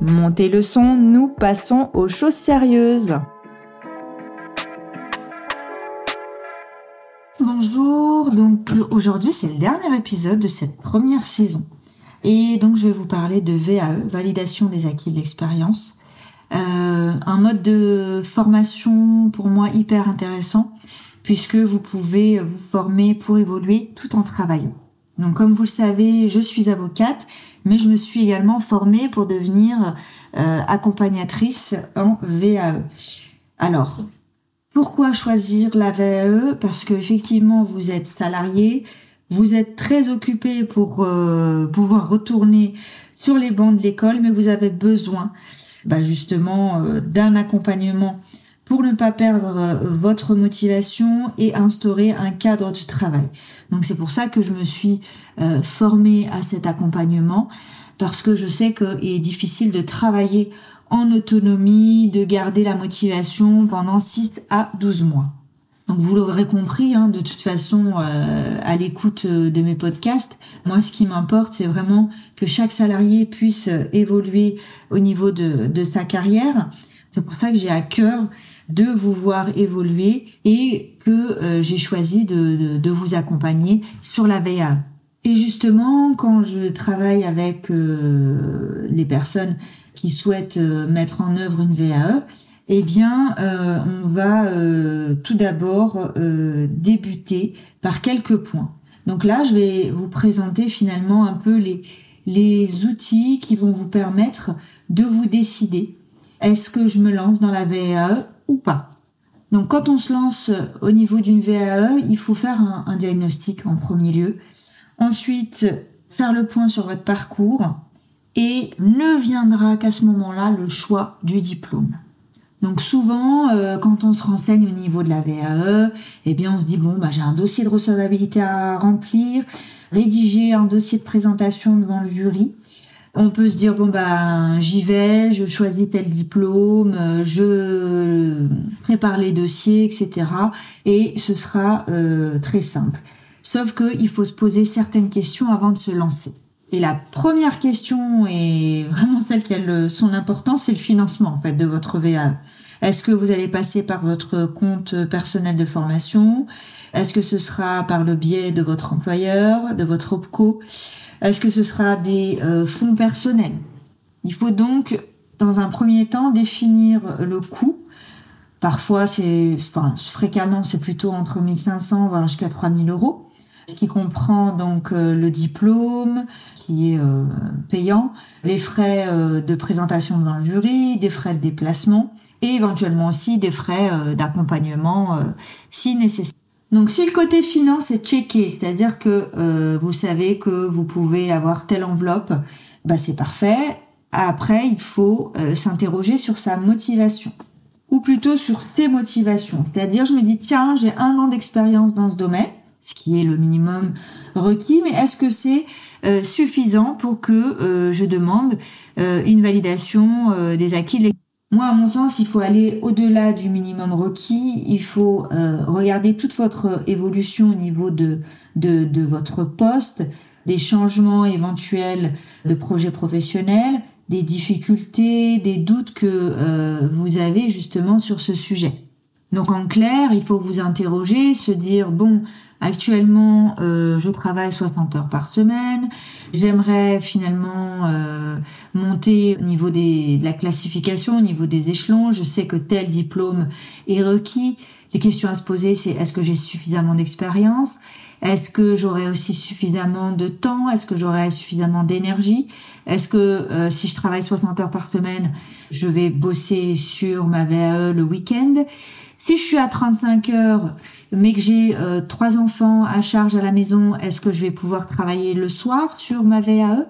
Montez le son, nous passons aux choses sérieuses. Bonjour, donc aujourd'hui c'est le dernier épisode de cette première saison. Et donc je vais vous parler de VAE, validation des acquis de l'expérience. Euh, un mode de formation pour moi hyper intéressant puisque vous pouvez vous former pour évoluer tout en travaillant. Donc comme vous le savez, je suis avocate mais je me suis également formée pour devenir euh, accompagnatrice en VAE. Alors, pourquoi choisir la VAE Parce que effectivement, vous êtes salarié, vous êtes très occupé pour euh, pouvoir retourner sur les bancs de l'école, mais vous avez besoin bah, justement euh, d'un accompagnement pour ne pas perdre votre motivation et instaurer un cadre de travail. Donc c'est pour ça que je me suis euh, formée à cet accompagnement parce que je sais qu'il est difficile de travailler en autonomie, de garder la motivation pendant 6 à 12 mois. Donc vous l'aurez compris, hein, de toute façon, euh, à l'écoute euh, de mes podcasts, moi ce qui m'importe, c'est vraiment que chaque salarié puisse évoluer au niveau de, de sa carrière. C'est pour ça que j'ai à cœur de vous voir évoluer et que euh, j'ai choisi de, de, vous accompagner sur la VA. Et justement, quand je travaille avec euh, les personnes qui souhaitent euh, mettre en œuvre une VAE, eh bien, on va tout d'abord débuter par quelques points. Donc là, je vais vous présenter finalement un peu les, les outils qui vont vous permettre de vous décider. Est-ce que je me lance dans la VAE ou pas. Donc quand on se lance au niveau d'une VAE, il faut faire un, diagnostic en premier lieu. Ensuite, faire le point sur votre parcours et ne viendra qu'à ce moment-là le choix du diplôme. Donc souvent, euh, quand on se renseigne au niveau de la VAE, eh bien on se dit bon bah j'ai un dossier de recevabilité à remplir, rédiger un dossier de présentation devant le jury. On peut se dire bon ben j'y vais, je choisis tel diplôme, je prépare les dossiers, etc. Et ce sera euh, très simple. Sauf qu'il faut se poser certaines questions avant de se lancer. Et la première question et vraiment celle qui a son importance, c'est le financement en fait de votre VAE. Est-ce que vous allez passer par votre compte personnel de formation? Est-ce que ce sera par le biais de votre employeur, de votre OPCO? Est-ce que ce sera des euh, fonds personnels? Il faut donc, dans un premier temps, définir le coût. Parfois, c'est, enfin, fréquemment, c'est plutôt entre 1500 voire jusqu'à 3000 euros, ce qui comprend donc euh, le diplôme qui est euh, payant, les frais de présentation le jury, des frais de déplacement et éventuellement aussi des frais d'accompagnement si nécessaire. Donc si le côté finance est checké, c'est-à-dire que euh, vous savez que vous pouvez avoir telle enveloppe, bah c'est parfait. Après, il faut euh, s'interroger sur sa motivation ou plutôt sur ses motivations. C'est-à-dire, je me dis tiens, j'ai un an d'expérience dans ce domaine, ce qui est le minimum requis, mais est-ce que c'est euh, suffisant pour que je demande une validation des acquis moi, à mon sens, il faut aller au-delà du minimum requis. Il faut euh, regarder toute votre évolution au niveau de, de, de, votre poste, des changements éventuels de projet professionnel, des difficultés, des doutes que euh, vous avez justement sur ce sujet. Donc en clair, il faut vous interroger, se dire bon, Actuellement, euh, je travaille 60 heures par semaine. J'aimerais finalement euh, monter au niveau de la classification, au niveau des échelons. Je sais que tel diplôme est requis. Les questions à se poser, c'est est-ce que j'ai suffisamment d'expérience? Est-ce que j'aurai aussi suffisamment de temps? Est-ce que j'aurai suffisamment d'énergie? Est-ce que euh, si je travaille 60 heures par semaine, je vais bosser sur ma VAE le week-end? Si je suis à 35 heures, mais que j'ai euh, trois enfants à charge à la maison, est-ce que je vais pouvoir travailler le soir sur ma VAE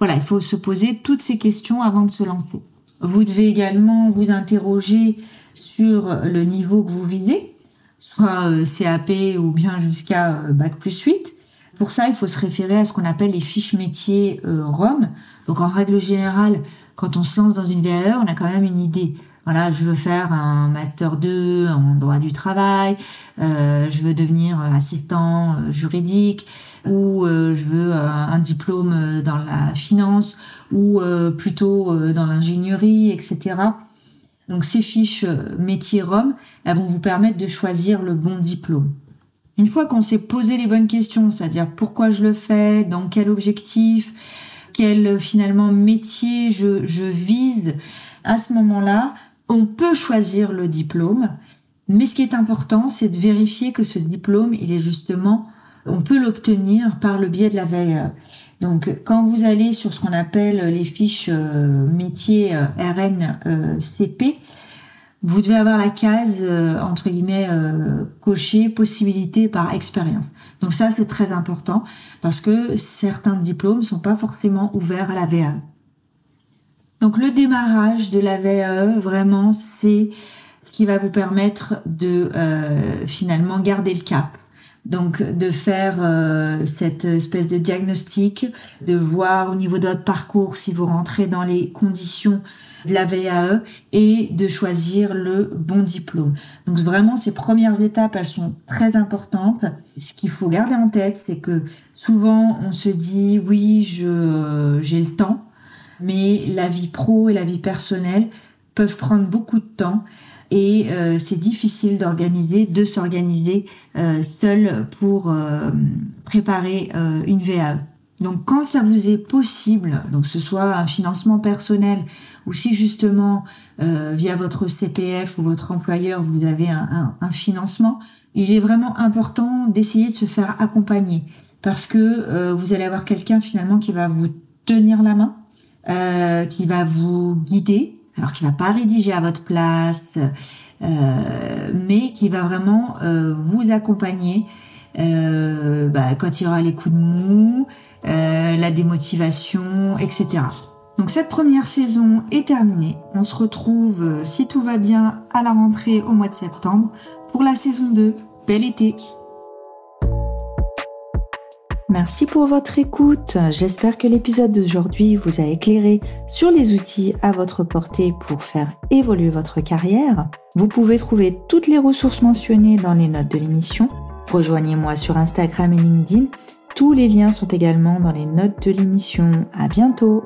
Voilà, il faut se poser toutes ces questions avant de se lancer. Vous devez également vous interroger sur le niveau que vous visez, soit euh, CAP ou bien jusqu'à euh, Bac plus 8. Pour ça, il faut se référer à ce qu'on appelle les fiches métiers ROM. Donc en règle générale, quand on se lance dans une VAE, on a quand même une idée voilà, je veux faire un master 2 en droit du travail, euh, je veux devenir assistant euh, juridique ou euh, je veux un diplôme dans la finance ou plutôt dans l'ingénierie, etc. Donc ces fiches métiers ROM, elles vont vous permettre de choisir le bon diplôme. Une fois qu'on s'est posé les bonnes questions, c'est-à-dire pourquoi je le fais, dans quel objectif, quel finalement métier je, je vise, à ce moment-là, on peut choisir le diplôme, mais ce qui est important, c'est de vérifier que ce diplôme, il est justement, on peut l'obtenir par le biais de la VAE. Donc, quand vous allez sur ce qu'on appelle les fiches euh, métiers euh, RNCP, vous devez avoir la case euh, entre guillemets cochée possibilité par expérience. Donc ça c'est très important parce que certains diplômes sont pas forcément ouverts à la VAE. Donc le démarrage de la VAE, vraiment, c'est ce qui va vous permettre de euh, finalement garder le cap. Donc de faire euh, cette espèce de diagnostic, de voir au niveau de votre parcours si vous rentrez dans les conditions de la VAE et de choisir le bon diplôme. Donc vraiment ces premières étapes, elles sont très importantes. Ce qu'il faut garder en tête, c'est que souvent on se dit oui, je j'ai le temps mais la vie pro et la vie personnelle peuvent prendre beaucoup de temps et euh, c'est difficile d'organiser, de s'organiser euh, seul pour euh, préparer euh, une VAE. Donc quand ça vous est possible, donc ce soit un financement personnel ou si justement via votre CPF ou votre employeur vous avez un, un, un financement, il est vraiment important d'essayer de se faire accompagner parce que vous allez avoir quelqu'un finalement qui va vous tenir la main, euh, qui va vous guider, alors qui va pas rédiger à votre place, euh, mais qui va vraiment euh, vous accompagner bah, quand il y aura les coups de mou, la démotivation, etc. Donc cette première saison est terminée. On se retrouve, si tout va bien, à la rentrée au mois de septembre pour la saison 2. Bel été Merci pour votre écoute. J'espère que l'épisode d'aujourd'hui vous a éclairé sur les outils à votre portée pour faire évoluer votre carrière. Vous pouvez trouver toutes les ressources mentionnées dans les notes de l'émission. Rejoignez-moi sur Instagram et LinkedIn. Tous les liens sont également dans les notes de l'émission. À bientôt!